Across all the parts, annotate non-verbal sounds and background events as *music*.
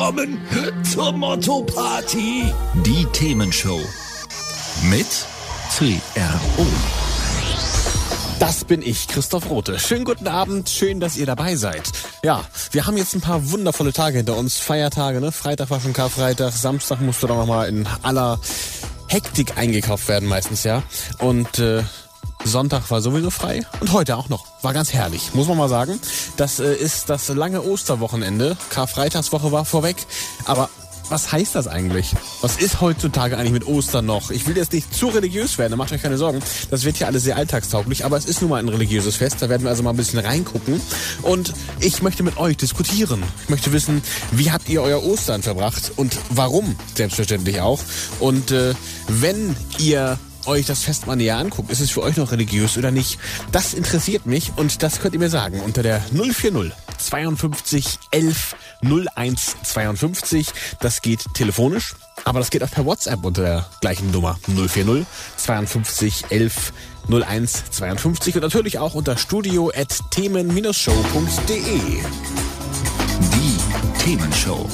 Willkommen zur Motto-Party. Die Themenshow. Mit CRO. Das bin ich, Christoph Rote. Schönen guten Abend, schön, dass ihr dabei seid. Ja, wir haben jetzt ein paar wundervolle Tage hinter uns. Feiertage, ne? Freitag war schon Karfreitag, Samstag musste dann nochmal in aller Hektik eingekauft werden meistens, ja. Und äh, Sonntag war sowieso frei und heute auch noch. War ganz herrlich, muss man mal sagen. Das äh, ist das lange Osterwochenende. Karfreitagswoche war vorweg, aber was heißt das eigentlich? Was ist heutzutage eigentlich mit Ostern noch? Ich will jetzt nicht zu religiös werden, macht euch keine Sorgen. Das wird hier alles sehr alltagstauglich, aber es ist nun mal ein religiöses Fest. Da werden wir also mal ein bisschen reingucken. Und ich möchte mit euch diskutieren. Ich möchte wissen, wie habt ihr euer Ostern verbracht und warum? Selbstverständlich auch. Und äh, wenn ihr euch das Fest mal näher anguckt, ist es für euch noch religiös oder nicht? Das interessiert mich und das könnt ihr mir sagen unter der 040 52 11 01 52. Das geht telefonisch, aber das geht auch per WhatsApp unter der gleichen Nummer 040 52 11 01 52 und natürlich auch unter studio at themen-show.de. Die Themenshow.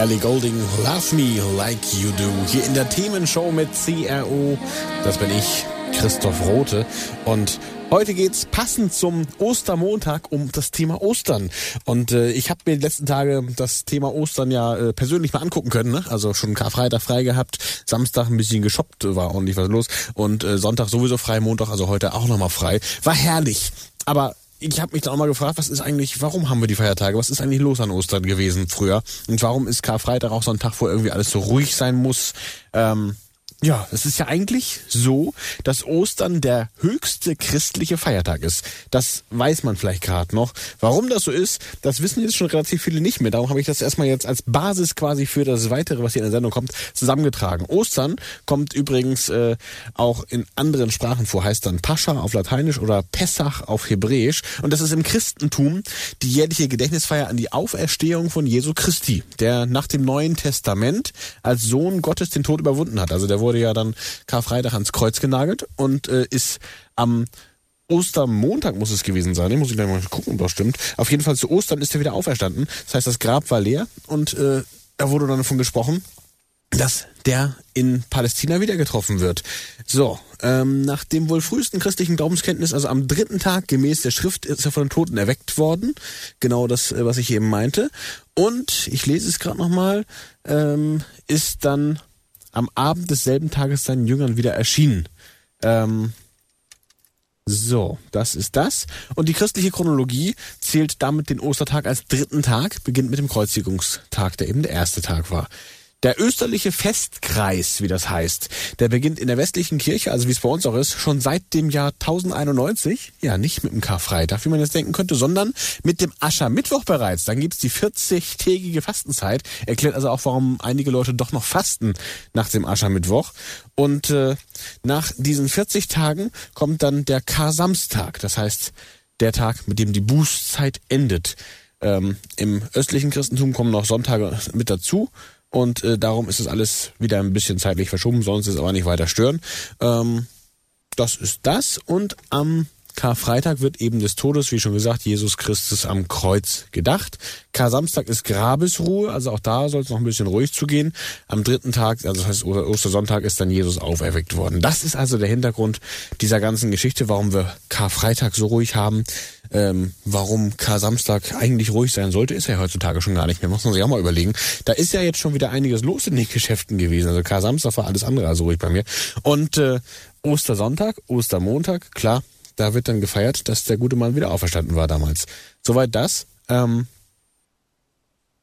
Ellie Golding, Love Me Like You Do. Hier in der Themenshow mit CRO. Das bin ich, Christoph Rote. Und heute geht's passend zum Ostermontag um das Thema Ostern. Und äh, ich habe mir die letzten Tage das Thema Ostern ja äh, persönlich mal angucken können. Ne? Also schon Karfreitag frei gehabt, Samstag ein bisschen geshoppt, war ordentlich was los. Und äh, Sonntag sowieso frei, Montag also heute auch nochmal frei. War herrlich. Aber ich habe mich dann auch mal gefragt, was ist eigentlich, warum haben wir die Feiertage? Was ist eigentlich los an Ostern gewesen früher? Und warum ist Karfreitag auch so ein Tag, wo irgendwie alles so ruhig sein muss? Ähm, ja, es ist ja eigentlich so, dass Ostern der höchste christliche Feiertag ist. Das weiß man vielleicht gerade noch. Warum das so ist, das wissen jetzt schon relativ viele nicht mehr. Darum habe ich das erstmal jetzt als Basis quasi für das Weitere, was hier in der Sendung kommt, zusammengetragen. Ostern kommt übrigens äh, auch in anderen Sprachen vor, heißt dann Pascha auf Lateinisch oder Pessach auf Hebräisch. Und das ist im Christentum die jährliche Gedächtnisfeier an die Auferstehung von Jesu Christi, der nach dem Neuen Testament als Sohn Gottes den Tod überwunden hat. Also der wurde ja dann Karfreitag ans Kreuz genagelt und äh, ist am Ostermontag muss es gewesen sein. Ich muss ich gleich mal gucken, ob das stimmt. Auf jeden Fall zu Ostern ist er wieder auferstanden. Das heißt, das Grab war leer und äh, da wurde dann davon gesprochen, dass der in Palästina wieder getroffen wird. So, ähm, nach dem wohl frühesten christlichen Glaubenskenntnis, also am dritten Tag gemäß der Schrift, ist er von den Toten erweckt worden. Genau das, äh, was ich eben meinte. Und, ich lese es gerade nochmal, ähm, ist dann am Abend desselben Tages seinen Jüngern wieder erschienen. Ähm, so, das ist das. Und die christliche Chronologie zählt damit den Ostertag als dritten Tag, beginnt mit dem Kreuzigungstag, der eben der erste Tag war. Der österliche Festkreis, wie das heißt, der beginnt in der westlichen Kirche, also wie es bei uns auch ist, schon seit dem Jahr 1091. Ja, nicht mit dem Karfreitag, wie man jetzt denken könnte, sondern mit dem Aschermittwoch bereits. Dann gibt's die 40-tägige Fastenzeit. Erklärt also auch, warum einige Leute doch noch fasten nach dem Aschermittwoch. Und äh, nach diesen 40 Tagen kommt dann der Kar-Samstag. Das heißt, der Tag, mit dem die Bußzeit endet. Ähm, Im östlichen Christentum kommen noch Sonntage mit dazu. Und äh, darum ist es alles wieder ein bisschen zeitlich verschoben, sonst ist es aber nicht weiter stören. Ähm, das ist das. Und am Karfreitag wird eben des Todes, wie schon gesagt, Jesus Christus am Kreuz gedacht. Kar-Samstag ist Grabesruhe, also auch da soll es noch ein bisschen ruhig zugehen. Am dritten Tag, also das heißt Ostersonntag, ist dann Jesus auferweckt worden. Das ist also der Hintergrund dieser ganzen Geschichte, warum wir Karfreitag so ruhig haben. Ähm, warum Kar-Samstag eigentlich ruhig sein sollte, ist ja heutzutage schon gar nicht mehr. Muss man sich auch mal überlegen. Da ist ja jetzt schon wieder einiges los in den Geschäften gewesen. Also Kar-Samstag war alles andere als ruhig bei mir. Und äh, Ostersonntag, Ostermontag, klar, da wird dann gefeiert, dass der gute Mann wieder auferstanden war damals. Soweit das. Ähm,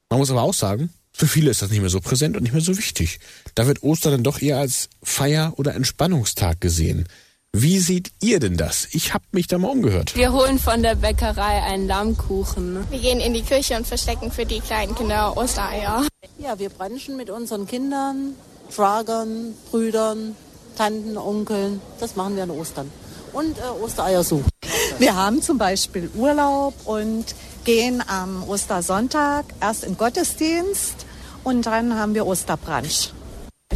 man muss aber auch sagen, für viele ist das nicht mehr so präsent und nicht mehr so wichtig. Da wird Ostern dann doch eher als Feier- oder Entspannungstag gesehen. Wie seht ihr denn das? Ich hab mich da mal umgehört. Wir holen von der Bäckerei einen Lammkuchen. Wir gehen in die Küche und verstecken für die kleinen Kinder Ostereier. Ja, wir brunchen mit unseren Kindern Schwagern, Brüdern, Tanten, Onkeln. Das machen wir an Ostern. Und äh, Ostereier suchen. Wir haben zum Beispiel Urlaub und gehen am Ostersonntag erst in Gottesdienst und dann haben wir Osterbrunch.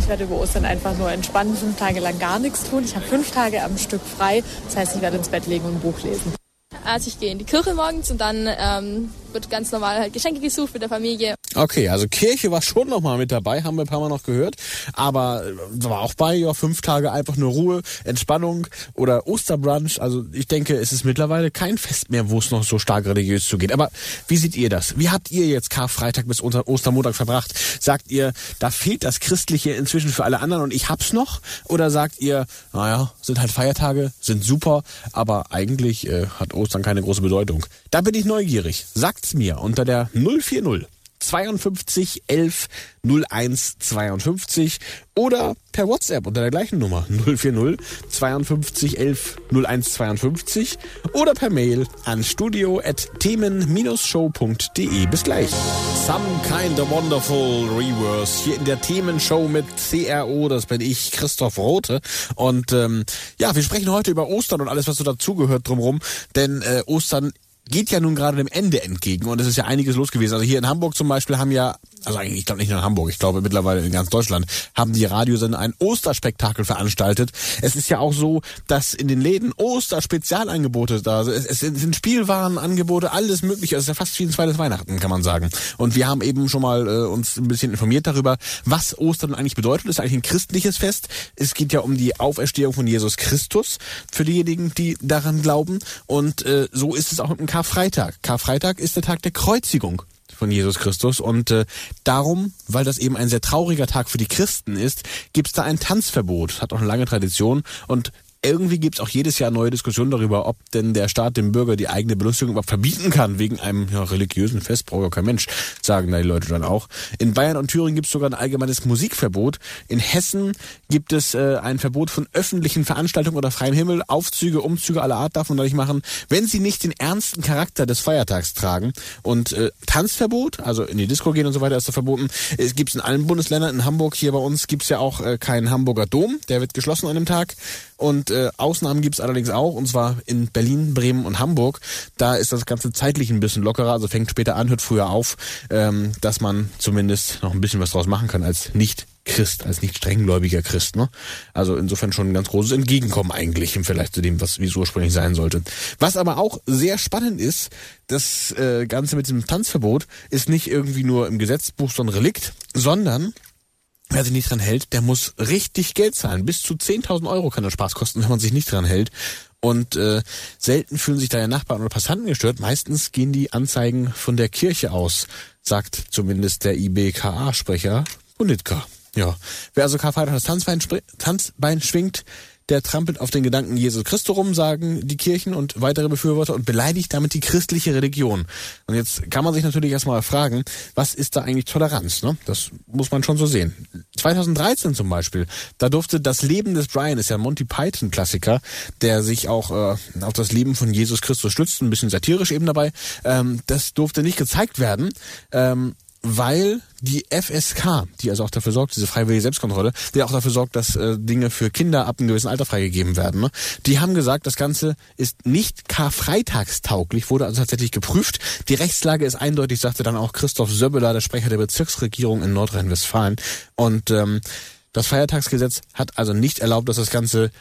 Ich werde über Ostern einfach nur entspannen, fünf Tage lang gar nichts tun. Ich habe fünf Tage am Stück frei. Das heißt, ich werde ins Bett legen und ein Buch lesen. Also ich gehe in die Kirche morgens und dann ähm, wird ganz normal halt Geschenke gesucht mit der Familie. Okay, also Kirche war schon nochmal mit dabei, haben wir ein paar Mal noch gehört. Aber äh, war auch bei, ja, fünf Tage einfach nur Ruhe, Entspannung oder Osterbrunch. Also ich denke, es ist mittlerweile kein Fest mehr, wo es noch so stark religiös zugeht. Aber wie seht ihr das? Wie habt ihr jetzt Karfreitag bis Ostermontag verbracht? Sagt ihr, da fehlt das Christliche inzwischen für alle anderen und ich hab's noch? Oder sagt ihr, naja, sind halt Feiertage, sind super, aber eigentlich äh, hat Ostern keine große Bedeutung? Da bin ich neugierig. Sagt's mir unter der 040 52 11 01 52 oder per WhatsApp unter der gleichen Nummer 040 52 11 01 52 oder per Mail an studio at themen-show.de. Bis gleich. Some kind of wonderful reverse hier in der Themenshow mit CRO. Das bin ich, Christoph Rote. Und ähm, ja, wir sprechen heute über Ostern und alles, was so dazugehört drumherum. Denn äh, Ostern geht ja nun gerade dem Ende entgegen und es ist ja einiges los gewesen. Also hier in Hamburg zum Beispiel haben ja, also eigentlich, ich glaube nicht nur in Hamburg, ich glaube mittlerweile in ganz Deutschland, haben die Radiosender ein Osterspektakel veranstaltet. Es ist ja auch so, dass in den Läden Oster-Spezialangebote da sind. Es sind Spielwarenangebote, alles mögliche. Es ist ja fast wie ein zweites Weihnachten, kann man sagen. Und wir haben eben schon mal äh, uns ein bisschen informiert darüber, was Ostern eigentlich bedeutet. Es ist eigentlich ein christliches Fest. Es geht ja um die Auferstehung von Jesus Christus für diejenigen, die daran glauben. Und äh, so ist es auch mit dem Karfreitag. Karfreitag ist der Tag der Kreuzigung von Jesus Christus und äh, darum, weil das eben ein sehr trauriger Tag für die Christen ist, gibt's da ein Tanzverbot. Hat auch eine lange Tradition und irgendwie gibt's auch jedes Jahr neue Diskussionen darüber, ob denn der Staat dem Bürger die eigene Belustigung überhaupt verbieten kann, wegen einem ja, religiösen Fest, braucht ja kein Mensch, sagen da die Leute dann auch. In Bayern und Thüringen gibt's sogar ein allgemeines Musikverbot. In Hessen gibt es äh, ein Verbot von öffentlichen Veranstaltungen oder freiem Himmel. Aufzüge, Umzüge aller Art darf man da nicht machen, wenn sie nicht den ernsten Charakter des Feiertags tragen. Und äh, Tanzverbot, also in die Disco gehen und so weiter, ist da verboten. Es gibt's in allen Bundesländern. In Hamburg, hier bei uns, gibt's ja auch äh, keinen Hamburger Dom. Der wird geschlossen an dem Tag. Und äh, Ausnahmen gibt's allerdings auch, und zwar in Berlin, Bremen und Hamburg. Da ist das Ganze zeitlich ein bisschen lockerer, also fängt später an, hört früher auf, ähm, dass man zumindest noch ein bisschen was draus machen kann als nicht Christ, als nicht strenggläubiger Christ. Ne? Also insofern schon ein ganz großes Entgegenkommen eigentlich im Vergleich zu dem, was wie es ursprünglich sein sollte. Was aber auch sehr spannend ist, das äh, Ganze mit dem Tanzverbot ist nicht irgendwie nur im Gesetzbuch so ein Relikt, sondern Wer sich nicht dran hält, der muss richtig Geld zahlen. Bis zu 10.000 Euro kann der Spaß kosten, wenn man sich nicht dran hält. Und äh, selten fühlen sich da Nachbarn oder Passanten gestört. Meistens gehen die Anzeigen von der Kirche aus, sagt zumindest der IBKA-Sprecher Bonitka. Ja, wer also Karfreitag das Tanzbein, Tanzbein schwingt, der trampelt auf den Gedanken Jesus Christus rum, sagen die Kirchen und weitere Befürworter und beleidigt damit die christliche Religion. Und jetzt kann man sich natürlich erstmal fragen, was ist da eigentlich Toleranz? Ne? Das muss man schon so sehen. 2013 zum Beispiel, da durfte das Leben des Brian, ist ja ein Monty Python Klassiker, der sich auch äh, auf das Leben von Jesus Christus stützt, ein bisschen satirisch eben dabei, ähm, das durfte nicht gezeigt werden. Ähm, weil die FSK, die also auch dafür sorgt, diese freiwillige Selbstkontrolle, die auch dafür sorgt, dass äh, Dinge für Kinder ab einem gewissen Alter freigegeben werden, ne? die haben gesagt, das Ganze ist nicht karfreitagstauglich, wurde also tatsächlich geprüft. Die Rechtslage ist eindeutig, sagte dann auch Christoph Söbbeler, der Sprecher der Bezirksregierung in Nordrhein-Westfalen. Und ähm, das Feiertagsgesetz hat also nicht erlaubt, dass das Ganze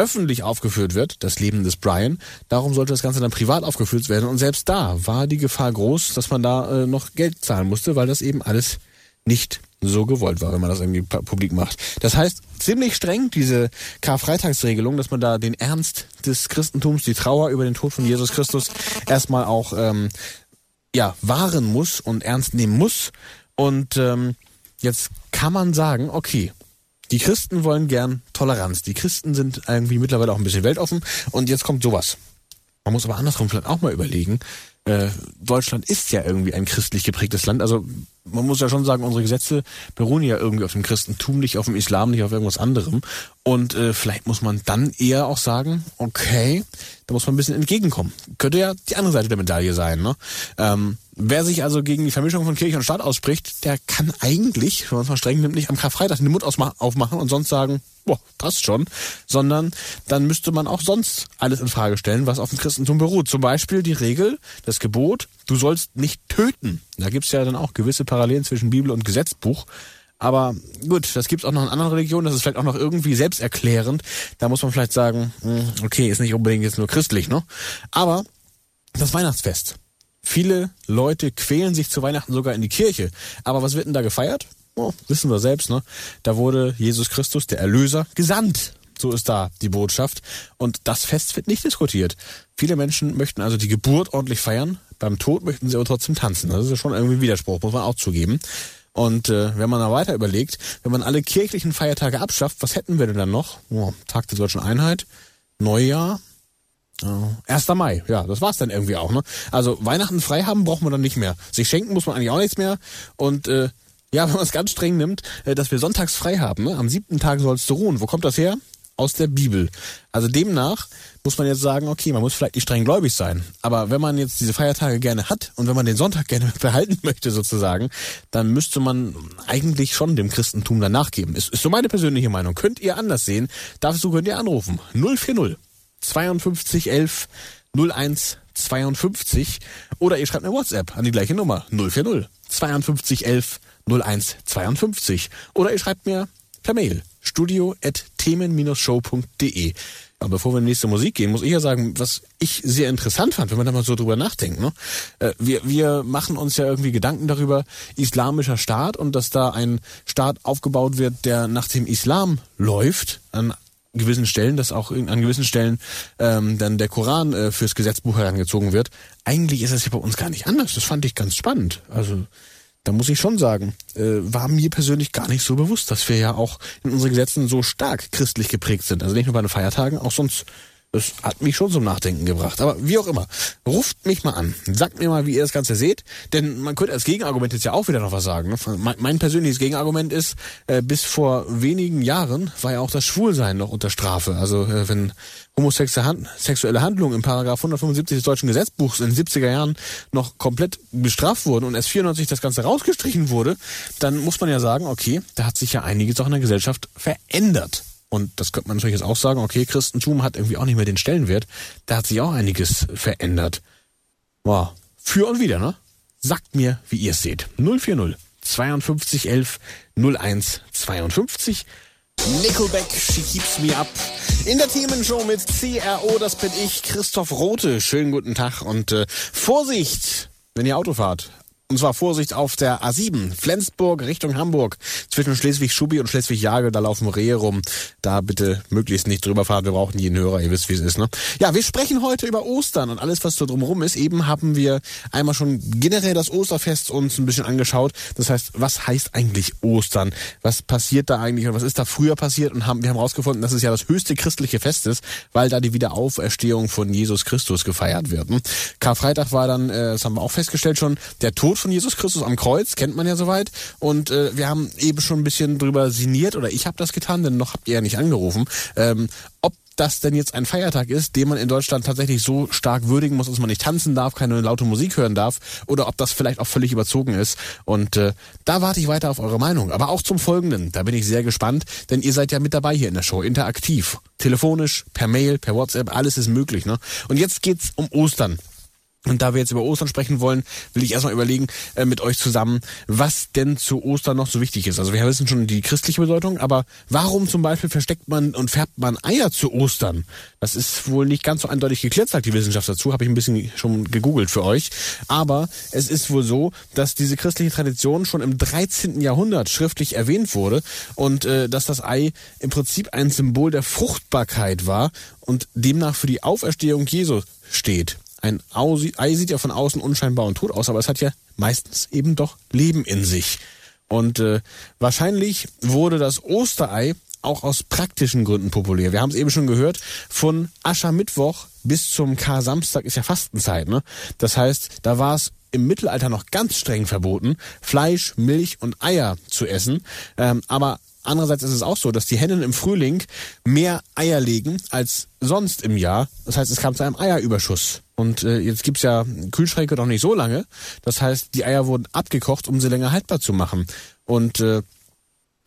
öffentlich aufgeführt wird, das Leben des Brian. Darum sollte das Ganze dann privat aufgeführt werden. Und selbst da war die Gefahr groß, dass man da äh, noch Geld zahlen musste, weil das eben alles nicht so gewollt war, wenn man das irgendwie publik macht. Das heißt, ziemlich streng diese Karfreitagsregelung, dass man da den Ernst des Christentums, die Trauer über den Tod von Jesus Christus erstmal auch ähm, ja wahren muss und ernst nehmen muss. Und ähm, jetzt kann man sagen, okay, die Christen wollen gern Toleranz. Die Christen sind irgendwie mittlerweile auch ein bisschen weltoffen. Und jetzt kommt sowas. Man muss aber andersrum vielleicht auch mal überlegen. Äh, Deutschland ist ja irgendwie ein christlich geprägtes Land. Also man muss ja schon sagen, unsere Gesetze beruhen ja irgendwie auf dem Christentum, nicht auf dem Islam, nicht auf irgendwas anderem. Und äh, vielleicht muss man dann eher auch sagen, okay, da muss man ein bisschen entgegenkommen. Könnte ja die andere Seite der Medaille sein. Ne? Ähm, wer sich also gegen die Vermischung von Kirche und Staat ausspricht, der kann eigentlich, wenn man es mal streng nimmt, nicht am Karfreitag den Mund aufmachen und sonst sagen, boah, passt schon, sondern dann müsste man auch sonst alles in Frage stellen, was auf dem Christentum beruht. Zum Beispiel die Regel, das Gebot, du sollst nicht töten. Da gibt's ja dann auch gewisse Parallelen zwischen Bibel und Gesetzbuch. Aber gut, das gibt's auch noch in anderen Religionen, das ist vielleicht auch noch irgendwie selbsterklärend. Da muss man vielleicht sagen, hm, okay, ist nicht unbedingt jetzt nur christlich, ne? Aber das Weihnachtsfest. Viele Leute quälen sich zu Weihnachten sogar in die Kirche. Aber was wird denn da gefeiert? Oh, wissen wir selbst, ne? Da wurde Jesus Christus, der Erlöser, gesandt. So ist da die Botschaft. Und das Fest wird nicht diskutiert. Viele Menschen möchten also die Geburt ordentlich feiern. Beim Tod möchten sie aber trotzdem tanzen. Das ist ja schon irgendwie ein Widerspruch, muss man auch zugeben. Und äh, wenn man da weiter überlegt, wenn man alle kirchlichen Feiertage abschafft, was hätten wir denn dann noch? Oh, Tag der Deutschen Einheit, Neujahr, äh, 1. Mai, ja, das war's dann irgendwie auch. Ne? Also Weihnachten frei haben braucht man dann nicht mehr. Sich schenken muss man eigentlich auch nichts mehr. Und äh, ja, *laughs* wenn man es ganz streng nimmt, äh, dass wir sonntags frei haben, ne? am siebten Tag sollst du ruhen. Wo kommt das her? aus der Bibel. Also demnach muss man jetzt sagen, okay, man muss vielleicht nicht streng gläubig sein. Aber wenn man jetzt diese Feiertage gerne hat und wenn man den Sonntag *laughs* gerne behalten möchte sozusagen, dann müsste man eigentlich schon dem Christentum danach geben. Ist, ist so meine persönliche Meinung. Könnt ihr anders sehen? Dazu könnt ihr anrufen. 040 52 11 01 52 oder ihr schreibt eine WhatsApp an die gleiche Nummer 040 52 11 01 52 oder ihr schreibt mir per Mail studio.themen-show.de. Aber bevor wir in die nächste Musik gehen, muss ich ja sagen, was ich sehr interessant fand, wenn man da mal so drüber nachdenkt. Ne? Äh, wir, wir machen uns ja irgendwie Gedanken darüber, islamischer Staat und dass da ein Staat aufgebaut wird, der nach dem Islam läuft, an gewissen Stellen, dass auch an gewissen Stellen ähm, dann der Koran äh, fürs Gesetzbuch herangezogen wird. Eigentlich ist das ja bei uns gar nicht anders. Das fand ich ganz spannend. Also da muss ich schon sagen, äh, war mir persönlich gar nicht so bewusst, dass wir ja auch in unseren Gesetzen so stark christlich geprägt sind. Also nicht nur bei den Feiertagen, auch sonst das hat mich schon zum Nachdenken gebracht. Aber wie auch immer, ruft mich mal an. Sagt mir mal, wie ihr das Ganze seht. Denn man könnte als Gegenargument jetzt ja auch wieder noch was sagen. Mein, persönliches Gegenargument ist, äh, bis vor wenigen Jahren war ja auch das Schwulsein noch unter Strafe. Also äh, wenn homosexuelle Handlungen im Paragraph 175 des deutschen Gesetzbuchs in den 70er Jahren noch komplett bestraft wurden und erst 94 das Ganze rausgestrichen wurde, dann muss man ja sagen, okay, da hat sich ja einiges auch in der Gesellschaft verändert. Und das könnte man natürlich jetzt auch sagen, okay, Christentum hat irgendwie auch nicht mehr den Stellenwert. Da hat sich auch einiges verändert. Wow. Für und wieder, ne? Sagt mir, wie ihr es seht. 040 52 11 01 52. Nickelback, She Keeps Me Up. In der Themenshow mit CRO, das bin ich, Christoph Rote. Schönen guten Tag und äh, Vorsicht, wenn ihr Auto fahrt. Und zwar Vorsicht auf der A7, Flensburg Richtung Hamburg. Zwischen Schleswig-Schubi und Schleswig-Jagel, da laufen Rehe rum. Da bitte möglichst nicht drüber fahren. Wir brauchen jeden Hörer, ihr wisst, wie es ist. Ne? Ja, wir sprechen heute über Ostern und alles, was so drumherum ist. Eben haben wir einmal schon generell das Osterfest uns ein bisschen angeschaut. Das heißt, was heißt eigentlich Ostern? Was passiert da eigentlich und was ist da früher passiert? Und haben, wir haben herausgefunden, dass es ja das höchste christliche Fest ist, weil da die Wiederauferstehung von Jesus Christus gefeiert wird. Ne? Karfreitag war dann, äh, das haben wir auch festgestellt schon, der Tod von Jesus Christus am Kreuz, kennt man ja soweit. Und äh, wir haben eben schon ein bisschen drüber sinniert, oder ich habe das getan, denn noch habt ihr ja nicht angerufen, ähm, ob das denn jetzt ein Feiertag ist, den man in Deutschland tatsächlich so stark würdigen muss, dass man nicht tanzen darf, keine laute Musik hören darf, oder ob das vielleicht auch völlig überzogen ist. Und äh, da warte ich weiter auf eure Meinung. Aber auch zum Folgenden, da bin ich sehr gespannt, denn ihr seid ja mit dabei hier in der Show, interaktiv. Telefonisch, per Mail, per WhatsApp, alles ist möglich. Ne? Und jetzt geht's um Ostern. Und da wir jetzt über Ostern sprechen wollen, will ich erstmal überlegen äh, mit euch zusammen, was denn zu Ostern noch so wichtig ist. Also wir wissen schon die christliche Bedeutung, aber warum zum Beispiel versteckt man und färbt man Eier zu Ostern? Das ist wohl nicht ganz so eindeutig geklärt, sagt die Wissenschaft dazu, habe ich ein bisschen schon gegoogelt für euch. Aber es ist wohl so, dass diese christliche Tradition schon im 13. Jahrhundert schriftlich erwähnt wurde und äh, dass das Ei im Prinzip ein Symbol der Fruchtbarkeit war und demnach für die Auferstehung Jesu steht. Ein Ei sieht ja von außen unscheinbar und tot aus, aber es hat ja meistens eben doch Leben in sich. Und äh, wahrscheinlich wurde das Osterei auch aus praktischen Gründen populär. Wir haben es eben schon gehört, von Aschermittwoch bis zum Kar-Samstag ist ja Fastenzeit. Ne? Das heißt, da war es im Mittelalter noch ganz streng verboten, Fleisch, Milch und Eier zu essen. Ähm, aber andererseits ist es auch so, dass die Hennen im Frühling mehr Eier legen als sonst im Jahr. Das heißt, es kam zu einem Eierüberschuss. Und äh, jetzt gibt's ja Kühlschränke noch nicht so lange. Das heißt, die Eier wurden abgekocht, um sie länger haltbar zu machen. Und äh,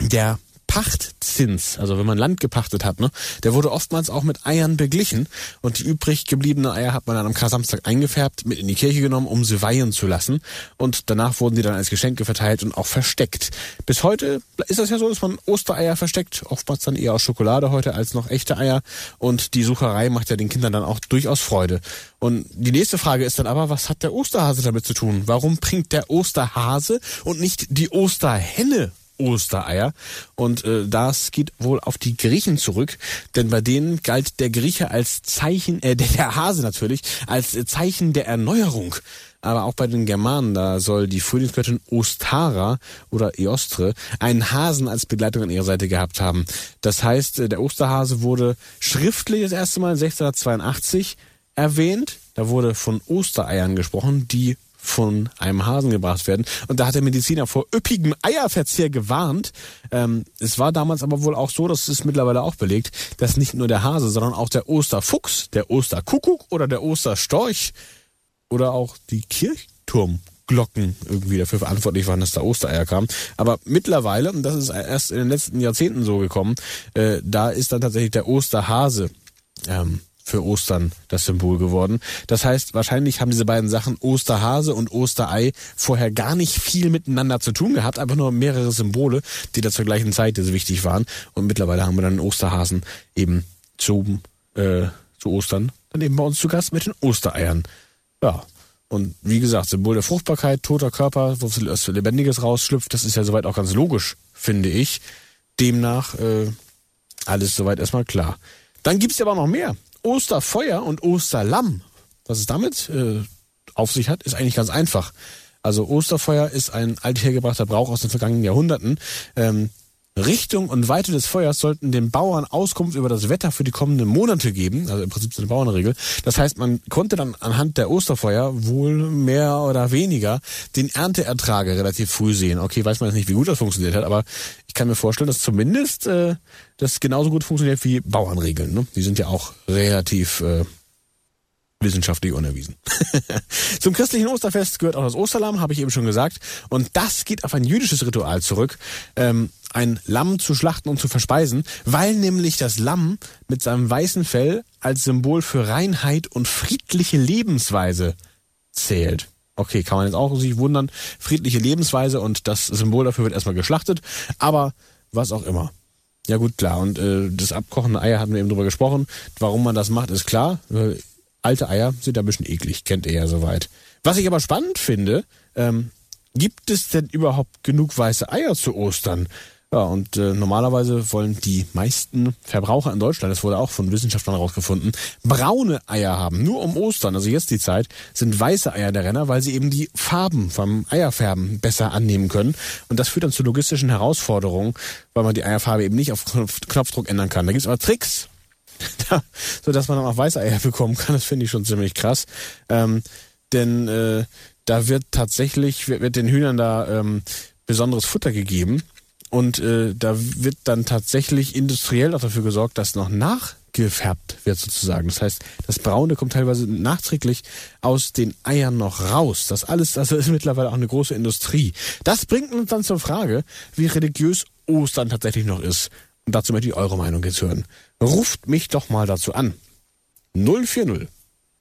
der Pachtzins, also wenn man Land gepachtet hat, ne, der wurde oftmals auch mit Eiern beglichen und die übrig gebliebenen Eier hat man dann am Kar-Samstag eingefärbt, mit in die Kirche genommen, um sie weihen zu lassen und danach wurden die dann als Geschenke verteilt und auch versteckt. Bis heute ist das ja so, dass man Ostereier versteckt, oftmals dann eher aus Schokolade heute als noch echte Eier und die Sucherei macht ja den Kindern dann auch durchaus Freude. Und die nächste Frage ist dann aber, was hat der Osterhase damit zu tun? Warum bringt der Osterhase und nicht die Osterhenne Ostereier. Und äh, das geht wohl auf die Griechen zurück, denn bei denen galt der Grieche als Zeichen, äh, *laughs* der, Hase natürlich, als Zeichen der Erneuerung. Aber auch bei den Germanen, da soll die Frühlingsgöttin Ostara oder Eostre einen Hasen als Begleitung an ihrer Seite gehabt haben. Das heißt, äh, der Osterhase wurde schriftlich das erste Mal 1682 erwähnt. Da wurde von Ostereiern gesprochen, die von einem Hasen gebracht werden. Und da hat der Mediziner vor üppigem Eierverzehr gewarnt. Ähm, es war damals aber wohl auch so, das ist mittlerweile auch belegt, dass nicht nur der Hase, sondern auch der Osterfuchs, der Osterkuckuck oder der Osterstorch oder auch die Kirchturmglocken irgendwie dafür verantwortlich waren, dass da Ostereier kamen. Aber mittlerweile, und das ist erst in den letzten Jahrzehnten so gekommen, äh, da ist dann tatsächlich der Osterhase ähm, für Ostern das Symbol geworden. Das heißt, wahrscheinlich haben diese beiden Sachen Osterhase und Osterei vorher gar nicht viel miteinander zu tun gehabt, einfach nur mehrere Symbole, die da zur gleichen Zeit so wichtig waren. Und mittlerweile haben wir dann Osterhasen eben zu, äh, zu Ostern, dann eben bei uns zu Gast mit den Ostereiern. Ja. Und wie gesagt, Symbol der Fruchtbarkeit, toter Körper, wo was Lebendiges rausschlüpft, das ist ja soweit auch ganz logisch, finde ich. Demnach äh, alles soweit erstmal klar. Dann gibt's ja aber noch mehr. Osterfeuer und Osterlamm. Was es damit äh, auf sich hat, ist eigentlich ganz einfach. Also Osterfeuer ist ein althergebrachter Brauch aus den vergangenen Jahrhunderten. Ähm, Richtung und Weite des Feuers sollten den Bauern Auskunft über das Wetter für die kommenden Monate geben, also im Prinzip so eine Bauernregel. Das heißt, man konnte dann anhand der Osterfeuer wohl mehr oder weniger den Ernteertrage relativ früh sehen. Okay, weiß man jetzt nicht, wie gut das funktioniert hat, aber ich kann mir vorstellen, dass zumindest äh, das genauso gut funktioniert wie Bauernregeln. Ne? Die sind ja auch relativ äh, wissenschaftlich unerwiesen. *laughs* Zum christlichen Osterfest gehört auch das Osterlamm, habe ich eben schon gesagt. Und das geht auf ein jüdisches Ritual zurück, ähm, ein Lamm zu schlachten und zu verspeisen, weil nämlich das Lamm mit seinem weißen Fell als Symbol für Reinheit und friedliche Lebensweise zählt. Okay, kann man jetzt auch sich wundern. Friedliche Lebensweise und das Symbol dafür wird erstmal geschlachtet, aber was auch immer. Ja gut, klar. Und äh, das abkochende Eier hatten wir eben drüber gesprochen. Warum man das macht, ist klar. Alte Eier sind ein bisschen eklig, kennt ihr ja soweit. Was ich aber spannend finde, ähm, gibt es denn überhaupt genug weiße Eier zu Ostern? Ja, und äh, normalerweise wollen die meisten Verbraucher in Deutschland, das wurde auch von Wissenschaftlern herausgefunden, braune Eier haben. Nur um Ostern, also jetzt die Zeit, sind weiße Eier der Renner, weil sie eben die Farben vom Eierfärben besser annehmen können. Und das führt dann zu logistischen Herausforderungen, weil man die Eierfarbe eben nicht auf Knopfdruck ändern kann. Da gibt's aber Tricks, *laughs* so dass man dann auch weiße Eier bekommen kann. Das finde ich schon ziemlich krass. Ähm, denn äh, da wird tatsächlich, wird, wird den Hühnern da ähm, besonderes Futter gegeben. Und äh, da wird dann tatsächlich industriell auch dafür gesorgt, dass noch nachgefärbt wird sozusagen. Das heißt, das Braune kommt teilweise nachträglich aus den Eiern noch raus. Das alles, also ist mittlerweile auch eine große Industrie. Das bringt uns dann zur Frage, wie religiös Ostern tatsächlich noch ist. Und dazu möchte ich eure Meinung jetzt hören. Ruft mich doch mal dazu an. 040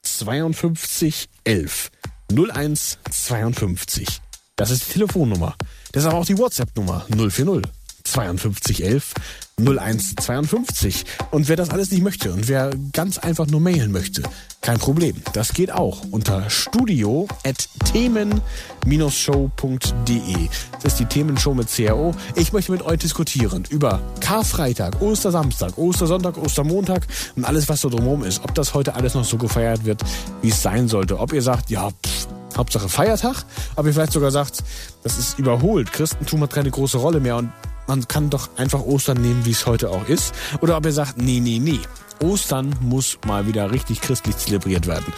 52 11 01 52. Das ist die Telefonnummer. Das ist aber auch die WhatsApp-Nummer 040 5211 0152. Und wer das alles nicht möchte und wer ganz einfach nur mailen möchte, kein Problem. Das geht auch unter studio.themen-show.de. Das ist die Themenshow mit CRO. Ich möchte mit euch diskutieren über Karfreitag, Ostersamstag, Ostersonntag, Ostermontag und alles, was so drumherum ist. Ob das heute alles noch so gefeiert wird, wie es sein sollte. Ob ihr sagt, ja, pff, Hauptsache Feiertag, aber ihr vielleicht sogar sagt, das ist überholt. Christentum hat keine große Rolle mehr und man kann doch einfach Ostern nehmen, wie es heute auch ist. Oder ob ihr sagt, nee, nee, nee. Ostern muss mal wieder richtig christlich zelebriert werden.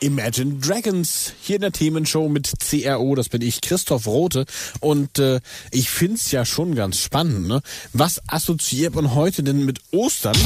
Imagine Dragons hier in der Themenshow mit CRO, das bin ich, Christoph Rote. Und äh, ich find's ja schon ganz spannend, ne? Was assoziiert man heute denn mit Ostern?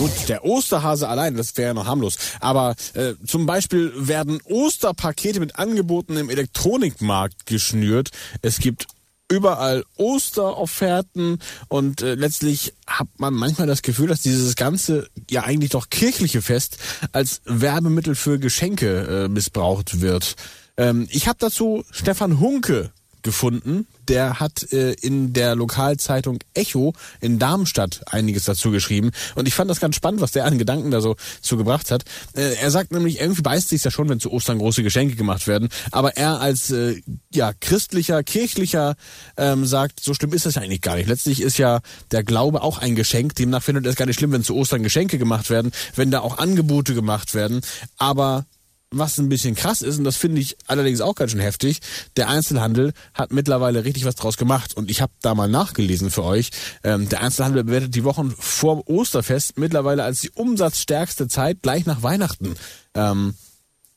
Gut, der Osterhase allein, das wäre ja noch harmlos. Aber äh, zum Beispiel werden Osterpakete mit Angeboten im Elektronikmarkt geschnürt. Es gibt überall Osterofferten und äh, letztlich hat man manchmal das Gefühl, dass dieses ganze ja eigentlich doch kirchliche Fest als Werbemittel für Geschenke äh, missbraucht wird. Ähm, ich habe dazu Stefan Hunke gefunden. Der hat äh, in der Lokalzeitung Echo in Darmstadt einiges dazu geschrieben. Und ich fand das ganz spannend, was der an Gedanken da so zugebracht hat. Äh, er sagt nämlich, irgendwie beißt sich ja schon, wenn zu Ostern große Geschenke gemacht werden. Aber er als äh, ja christlicher, kirchlicher ähm, sagt, so schlimm ist das ja eigentlich gar nicht. Letztlich ist ja der Glaube auch ein Geschenk. Demnach findet er es gar nicht schlimm, wenn zu Ostern Geschenke gemacht werden, wenn da auch Angebote gemacht werden. Aber was ein bisschen krass ist, und das finde ich allerdings auch ganz schön heftig, der Einzelhandel hat mittlerweile richtig was draus gemacht. Und ich habe da mal nachgelesen für euch. Ähm, der Einzelhandel bewertet die Wochen vor Osterfest mittlerweile als die umsatzstärkste Zeit gleich nach Weihnachten. Ähm,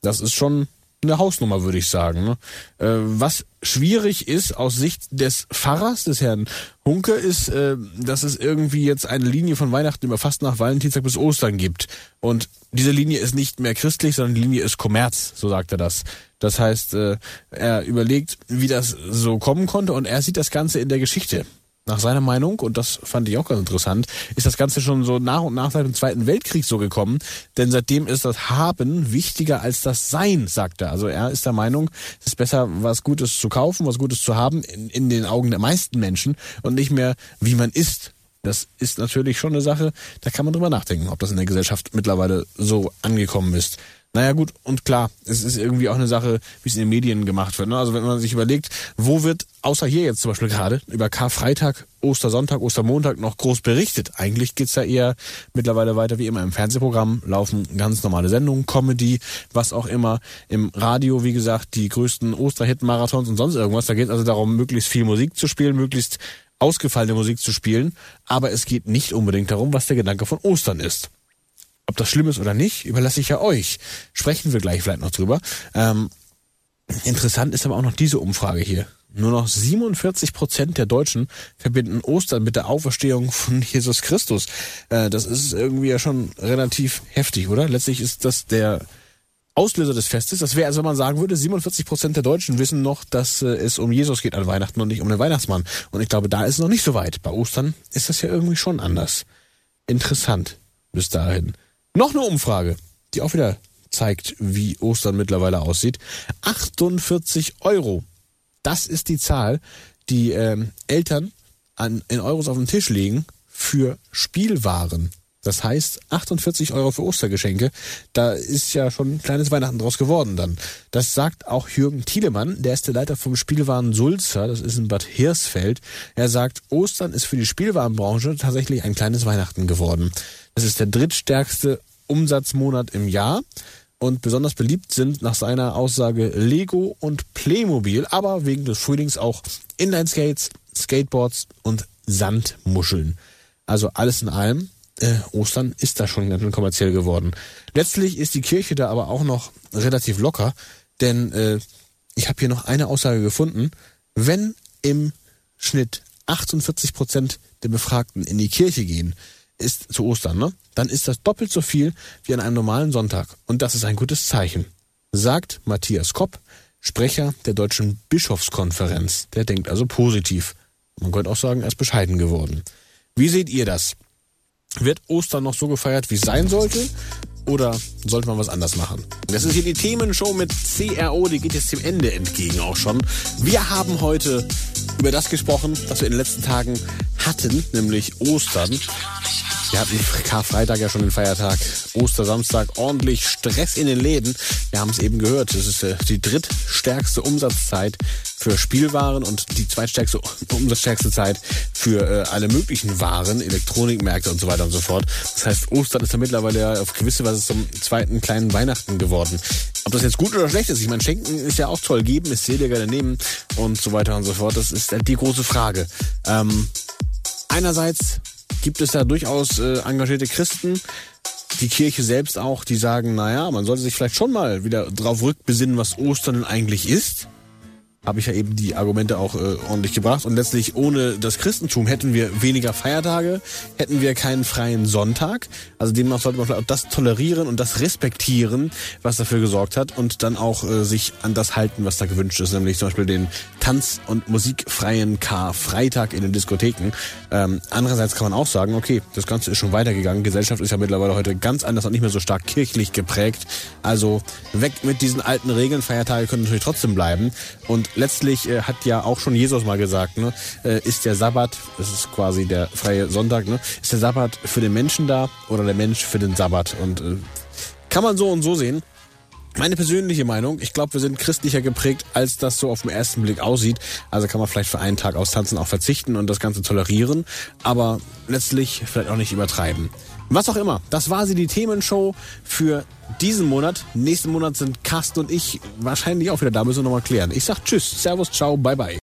das ist schon eine Hausnummer, würde ich sagen. Ne? Äh, was schwierig ist aus Sicht des Pfarrers, des Herrn Hunke, ist, äh, dass es irgendwie jetzt eine Linie von Weihnachten über fast nach Valentinstag bis Ostern gibt. Und diese Linie ist nicht mehr christlich, sondern die Linie ist Kommerz, so sagt er das. Das heißt, äh, er überlegt, wie das so kommen konnte und er sieht das Ganze in der Geschichte. Nach seiner Meinung, und das fand ich auch ganz interessant, ist das Ganze schon so nach und nach seit dem Zweiten Weltkrieg so gekommen. Denn seitdem ist das Haben wichtiger als das Sein, sagt er. Also er ist der Meinung, es ist besser, was Gutes zu kaufen, was Gutes zu haben, in, in den Augen der meisten Menschen und nicht mehr, wie man ist. Das ist natürlich schon eine Sache, da kann man drüber nachdenken, ob das in der Gesellschaft mittlerweile so angekommen ist. Naja gut, und klar, es ist irgendwie auch eine Sache, wie es in den Medien gemacht wird. Ne? Also wenn man sich überlegt, wo wird, außer hier jetzt zum Beispiel gerade, über Karfreitag, Ostersonntag, Ostermontag noch groß berichtet. Eigentlich geht's ja eher mittlerweile weiter wie immer im Fernsehprogramm, laufen ganz normale Sendungen, Comedy, was auch immer. Im Radio, wie gesagt, die größten Osterhit-Marathons und sonst irgendwas. Da geht also darum, möglichst viel Musik zu spielen, möglichst ausgefallene Musik zu spielen. Aber es geht nicht unbedingt darum, was der Gedanke von Ostern ist. Ob das schlimm ist oder nicht, überlasse ich ja euch. Sprechen wir gleich vielleicht noch drüber. Ähm, interessant ist aber auch noch diese Umfrage hier. Nur noch 47 Prozent der Deutschen verbinden Ostern mit der Auferstehung von *laughs* Jesus Christus. Äh, das ist irgendwie ja schon relativ heftig, oder? Letztlich ist das der Auslöser des Festes. Das wäre, also wenn man sagen würde, 47 Prozent der Deutschen wissen noch, dass äh, es um Jesus geht an Weihnachten und nicht um den Weihnachtsmann. Und ich glaube, da ist es noch nicht so weit. Bei Ostern ist das ja irgendwie schon anders. Interessant bis dahin. Noch eine Umfrage, die auch wieder zeigt, wie Ostern mittlerweile aussieht. 48 Euro. Das ist die Zahl, die ähm, Eltern an, in Euros auf den Tisch legen für Spielwaren. Das heißt 48 Euro für Ostergeschenke. Da ist ja schon ein kleines Weihnachten draus geworden dann. Das sagt auch Jürgen Thielemann, der ist der Leiter vom Spielwaren Sulzer, das ist in Bad Hersfeld. Er sagt, Ostern ist für die Spielwarenbranche tatsächlich ein kleines Weihnachten geworden. Das ist der drittstärkste Umsatzmonat im Jahr. Und besonders beliebt sind nach seiner Aussage Lego und Playmobil, aber wegen des Frühlings auch Inline-Skates, Skateboards und Sandmuscheln. Also alles in allem, äh, Ostern ist da schon ganz schön kommerziell geworden. Letztlich ist die Kirche da aber auch noch relativ locker, denn äh, ich habe hier noch eine Aussage gefunden. Wenn im Schnitt 48 Prozent der Befragten in die Kirche gehen, ist zu Ostern, ne? Dann ist das doppelt so viel wie an einem normalen Sonntag. Und das ist ein gutes Zeichen. Sagt Matthias Kopp, Sprecher der Deutschen Bischofskonferenz. Der denkt also positiv. Man könnte auch sagen, er ist bescheiden geworden. Wie seht ihr das? Wird Ostern noch so gefeiert, wie es sein sollte? Oder sollte man was anders machen? Das ist hier die Themenshow mit CRO, die geht jetzt dem Ende entgegen auch schon. Wir haben heute über das gesprochen, was wir in den letzten Tagen hatten, nämlich Ostern. Wir hatten Karfreitag ja schon den Feiertag, Ostersamstag ordentlich Stress in den Läden. Wir haben es eben gehört, es ist äh, die drittstärkste Umsatzzeit für Spielwaren und die zweitstärkste *laughs* umsatzstärkste Zeit für äh, alle möglichen Waren, Elektronikmärkte und so weiter und so fort. Das heißt, Ostern ist ja mittlerweile ja auf gewisse Weise zum zweiten kleinen Weihnachten geworden. Ob das jetzt gut oder schlecht ist, ich meine, schenken ist ja auch toll, geben ist seliger daneben und so weiter und so fort. Das ist halt die große Frage. Ähm, einerseits gibt es da durchaus äh, engagierte Christen, die Kirche selbst auch, die sagen, naja, man sollte sich vielleicht schon mal wieder drauf rückbesinnen, was Ostern denn eigentlich ist habe ich ja eben die Argumente auch äh, ordentlich gebracht. Und letztlich ohne das Christentum hätten wir weniger Feiertage, hätten wir keinen freien Sonntag. Also demnach sollte man vielleicht auch das tolerieren und das respektieren, was dafür gesorgt hat und dann auch äh, sich an das halten, was da gewünscht ist, nämlich zum Beispiel den Tanz- und musikfreien Karfreitag in den Diskotheken. Ähm, andererseits kann man auch sagen, okay, das Ganze ist schon weitergegangen. Gesellschaft ist ja mittlerweile heute ganz anders und nicht mehr so stark kirchlich geprägt. Also weg mit diesen alten Regeln. Feiertage können natürlich trotzdem bleiben. Und letztlich äh, hat ja auch schon Jesus mal gesagt, ne, äh, ist der Sabbat, das ist quasi der freie Sonntag, ne, ist der Sabbat für den Menschen da oder der Mensch für den Sabbat? Und äh, kann man so und so sehen. Meine persönliche Meinung, ich glaube, wir sind christlicher geprägt, als das so auf den ersten Blick aussieht. Also kann man vielleicht für einen Tag aus Tanzen auch verzichten und das Ganze tolerieren, aber letztlich vielleicht auch nicht übertreiben. Was auch immer, das war sie, die Themenshow für diesen Monat. Nächsten Monat sind Carsten und ich wahrscheinlich auch wieder da, müssen wir nochmal klären. Ich sag Tschüss, Servus, Ciao, Bye Bye.